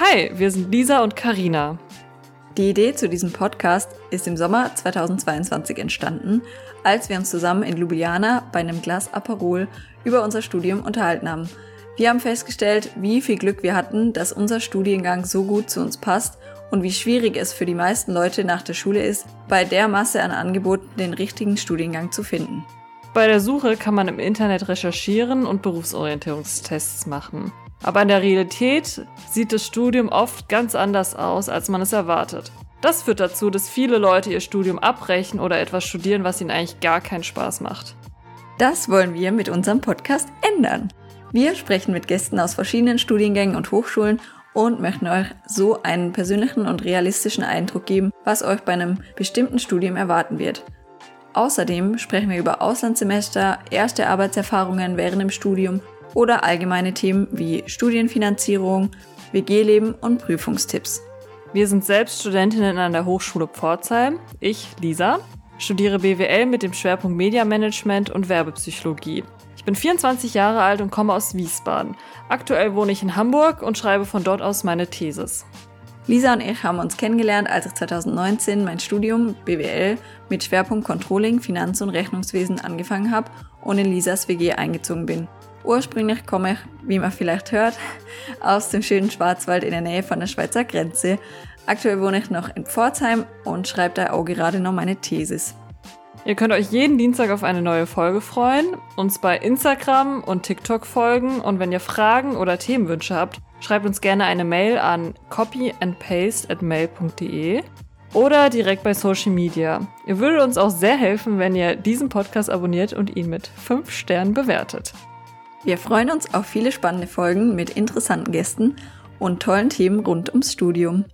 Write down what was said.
Hi, wir sind Lisa und Karina. Die Idee zu diesem Podcast ist im Sommer 2022 entstanden, als wir uns zusammen in Ljubljana bei einem Glas Aperol über unser Studium unterhalten haben. Wir haben festgestellt, wie viel Glück wir hatten, dass unser Studiengang so gut zu uns passt und wie schwierig es für die meisten Leute nach der Schule ist, bei der Masse an Angeboten den richtigen Studiengang zu finden. Bei der Suche kann man im Internet recherchieren und Berufsorientierungstests machen. Aber in der Realität sieht das Studium oft ganz anders aus, als man es erwartet. Das führt dazu, dass viele Leute ihr Studium abbrechen oder etwas studieren, was ihnen eigentlich gar keinen Spaß macht. Das wollen wir mit unserem Podcast ändern. Wir sprechen mit Gästen aus verschiedenen Studiengängen und Hochschulen und möchten euch so einen persönlichen und realistischen Eindruck geben, was euch bei einem bestimmten Studium erwarten wird. Außerdem sprechen wir über Auslandssemester, erste Arbeitserfahrungen während dem Studium oder allgemeine Themen wie Studienfinanzierung, WG-Leben und Prüfungstipps. Wir sind selbst Studentinnen an der Hochschule Pforzheim. Ich, Lisa, studiere BWL mit dem Schwerpunkt Mediamanagement und Werbepsychologie. Ich bin 24 Jahre alt und komme aus Wiesbaden. Aktuell wohne ich in Hamburg und schreibe von dort aus meine Thesis. Lisa und ich haben uns kennengelernt, als ich 2019 mein Studium BWL mit Schwerpunkt Controlling, Finanz- und Rechnungswesen angefangen habe und in Lisas WG eingezogen bin. Ursprünglich komme ich, wie man vielleicht hört, aus dem schönen Schwarzwald in der Nähe von der Schweizer Grenze. Aktuell wohne ich noch in Pforzheim und schreibe da auch gerade noch meine Thesis. Ihr könnt euch jeden Dienstag auf eine neue Folge freuen, uns bei Instagram und TikTok folgen und wenn ihr Fragen oder Themenwünsche habt, schreibt uns gerne eine Mail an copyandpaste at mail.de oder direkt bei Social Media. Ihr würdet uns auch sehr helfen, wenn ihr diesen Podcast abonniert und ihn mit 5 Sternen bewertet. Wir freuen uns auf viele spannende Folgen mit interessanten Gästen und tollen Themen rund ums Studium.